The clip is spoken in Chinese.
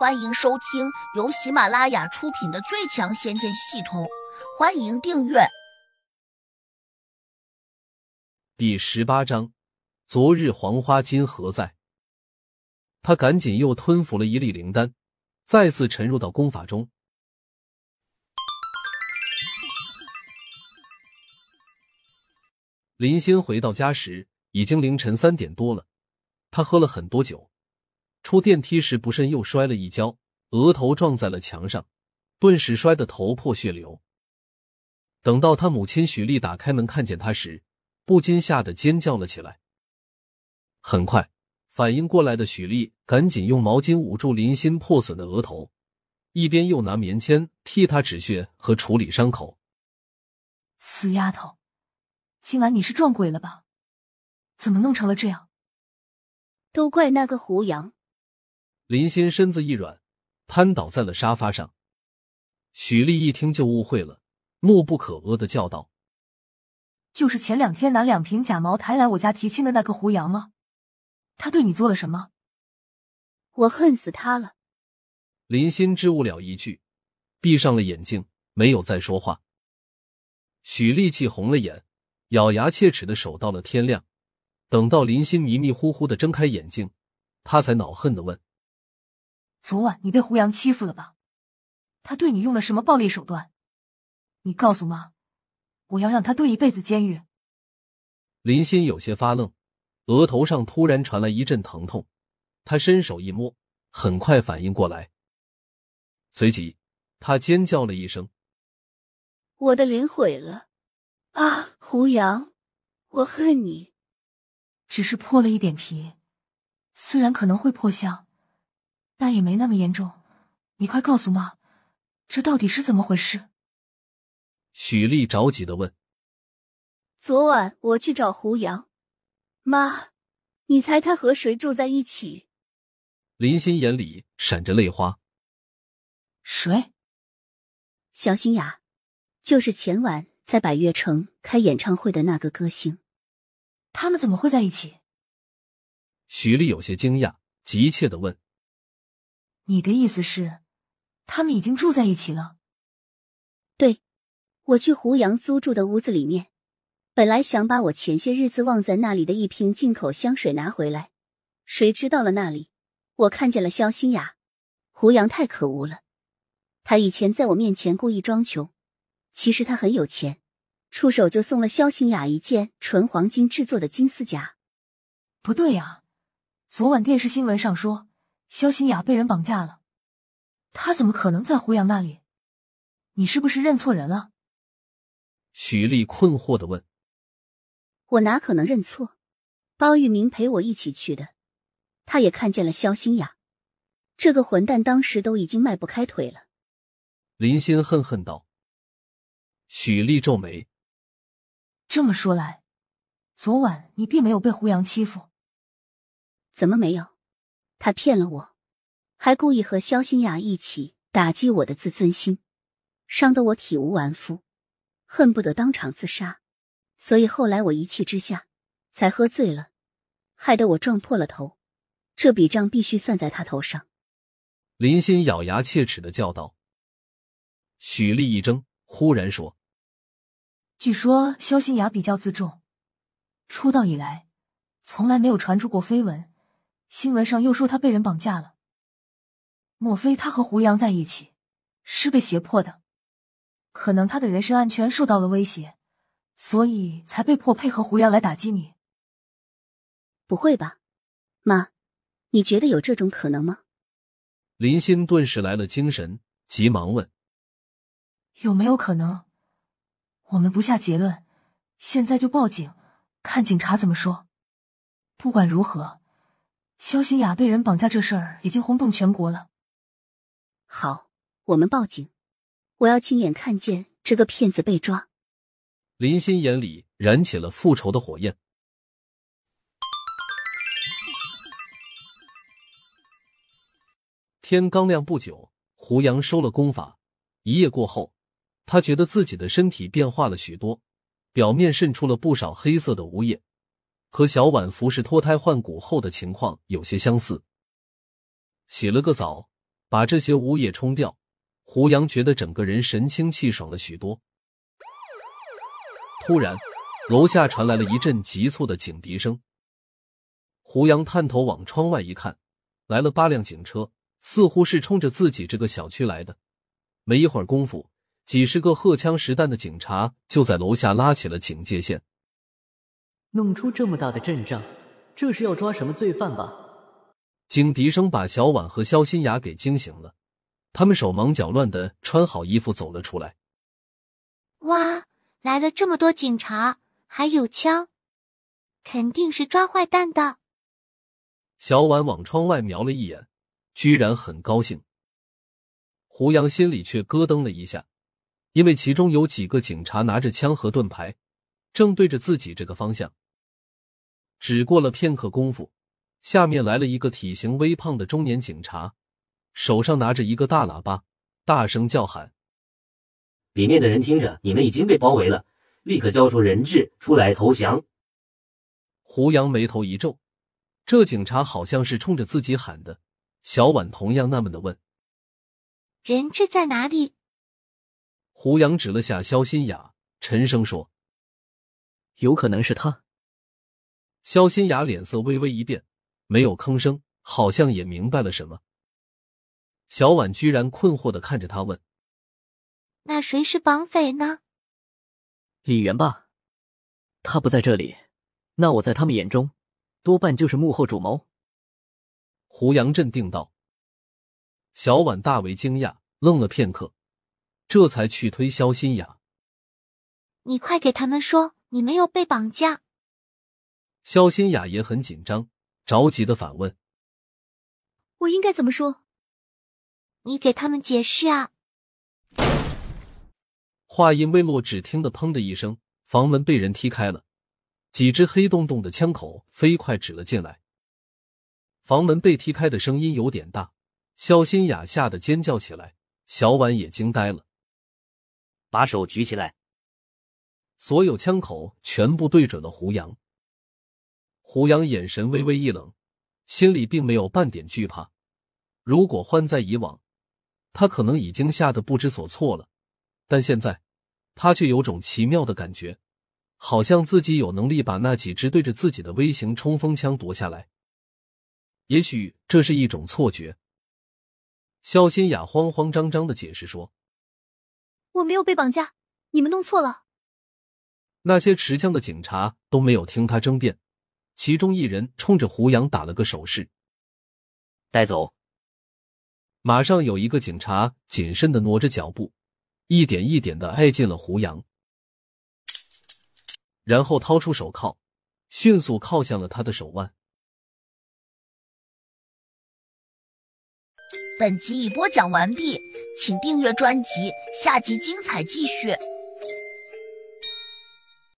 欢迎收听由喜马拉雅出品的《最强仙剑系统》，欢迎订阅。第十八章，昨日黄花金何在？他赶紧又吞服了一粒灵丹，再次沉入到功法中。林欣回到家时，已经凌晨三点多了。他喝了很多酒。出电梯时不慎又摔了一跤，额头撞在了墙上，顿时摔得头破血流。等到他母亲许丽打开门看见他时，不禁吓得尖叫了起来。很快，反应过来的许丽赶紧用毛巾捂住林欣破损的额头，一边又拿棉签替他止血和处理伤口。死丫头，今晚你是撞鬼了吧？怎么弄成了这样？都怪那个胡杨。林欣身子一软，瘫倒在了沙发上。许丽一听就误会了，怒不可遏的叫道：“就是前两天拿两瓶假茅台来我家提亲的那个胡杨吗？他对你做了什么？”我恨死他了。林欣支吾了一句，闭上了眼睛，没有再说话。许丽气红了眼，咬牙切齿的守到了天亮。等到林欣迷迷糊糊的睁开眼睛，他才恼恨的问。昨晚你被胡杨欺负了吧？他对你用了什么暴力手段？你告诉妈，我要让他蹲一辈子监狱。林欣有些发愣，额头上突然传来一阵疼痛，他伸手一摸，很快反应过来，随即他尖叫了一声：“我的脸毁了！啊，胡杨，我恨你！只是破了一点皮，虽然可能会破相。”但也没那么严重，你快告诉妈，这到底是怎么回事？许丽着急的问。昨晚我去找胡杨，妈，你猜他和谁住在一起？林心眼里闪着泪花。谁？肖新雅，就是前晚在百悦城开演唱会的那个歌星。他们怎么会在一起？许丽有些惊讶，急切的问。你的意思是，他们已经住在一起了？对，我去胡杨租住的屋子里面，本来想把我前些日子忘在那里的一瓶进口香水拿回来，谁知到了那里，我看见了肖新雅。胡杨太可恶了，他以前在我面前故意装穷，其实他很有钱，出手就送了肖新雅一件纯黄金制作的金丝甲。不对呀，昨晚电视新闻上说。肖新雅被人绑架了，他怎么可能在胡杨那里？你是不是认错人了？许丽困惑的问。我哪可能认错？包玉明陪我一起去的，他也看见了肖新雅。这个混蛋当时都已经迈不开腿了。林欣恨恨道。许丽皱眉。这么说来，昨晚你并没有被胡杨欺负？怎么没有？他骗了我，还故意和肖新雅一起打击我的自尊心，伤得我体无完肤，恨不得当场自杀。所以后来我一气之下才喝醉了，害得我撞破了头。这笔账必须算在他头上。林欣咬牙切齿的叫道。许丽一怔，忽然说：“据说肖新雅比较自重，出道以来从来没有传出过绯闻。”新闻上又说他被人绑架了，莫非他和胡杨在一起，是被胁迫的？可能他的人身安全受到了威胁，所以才被迫配合胡杨来打击你。不会吧，妈，你觉得有这种可能吗？林欣顿时来了精神，急忙问：“有没有可能？我们不下结论，现在就报警，看警察怎么说。不管如何。”肖新雅被人绑架这事儿已经轰动全国了。好，我们报警，我要亲眼看见这个骗子被抓。林欣眼里燃起了复仇的火焰。天刚亮不久，胡杨收了功法。一夜过后，他觉得自己的身体变化了许多，表面渗出了不少黑色的污液。和小婉服侍脱胎换骨后的情况有些相似。洗了个澡，把这些污液冲掉，胡杨觉得整个人神清气爽了许多。突然，楼下传来了一阵急促的警笛声。胡杨探头往窗外一看，来了八辆警车，似乎是冲着自己这个小区来的。没一会儿功夫，几十个荷枪实弹的警察就在楼下拉起了警戒线。弄出这么大的阵仗，这是要抓什么罪犯吧？警笛声把小婉和肖新雅给惊醒了，他们手忙脚乱的穿好衣服走了出来。哇，来了这么多警察，还有枪，肯定是抓坏蛋的。小婉往窗外瞄了一眼，居然很高兴。胡杨心里却咯噔了一下，因为其中有几个警察拿着枪和盾牌，正对着自己这个方向。只过了片刻功夫，下面来了一个体型微胖的中年警察，手上拿着一个大喇叭，大声叫喊：“里面的人听着，你们已经被包围了，立刻交出人质出来投降。”胡杨眉头一皱。这警察好像是冲着自己喊的，小婉同样纳闷的问：“人质在哪里？”胡杨指了下肖新雅，沉声说：“有可能是他。”肖新雅脸色微微一变，没有吭声，好像也明白了什么。小婉居然困惑的看着他问：“那谁是绑匪呢？”李元霸，他不在这里，那我在他们眼中。多半就是幕后主谋。胡杨镇定道。小婉大为惊讶，愣了片刻，这才去推肖新雅：“你快给他们说，你没有被绑架。”肖新雅也很紧张，着急的反问：“我应该怎么说？”你给他们解释啊！话音未落，只听得“砰”的一声，房门被人踢开了。几只黑洞洞的枪口飞快指了进来，房门被踢开的声音有点大，肖新雅吓得尖叫起来，小婉也惊呆了。把手举起来！所有枪口全部对准了胡杨。胡杨眼神微微一冷，心里并没有半点惧怕。如果换在以往，他可能已经吓得不知所措了，但现在他却有种奇妙的感觉。好像自己有能力把那几支对着自己的微型冲锋枪夺下来，也许这是一种错觉。肖新雅慌慌张张的解释说：“我没有被绑架，你们弄错了。”那些持枪的警察都没有听他争辩，其中一人冲着胡杨打了个手势：“带走。”马上有一个警察谨慎的挪着脚步，一点一点的挨近了胡杨。然后掏出手铐，迅速铐向了他的手腕。本集已播讲完毕，请订阅专辑，下集精彩继续。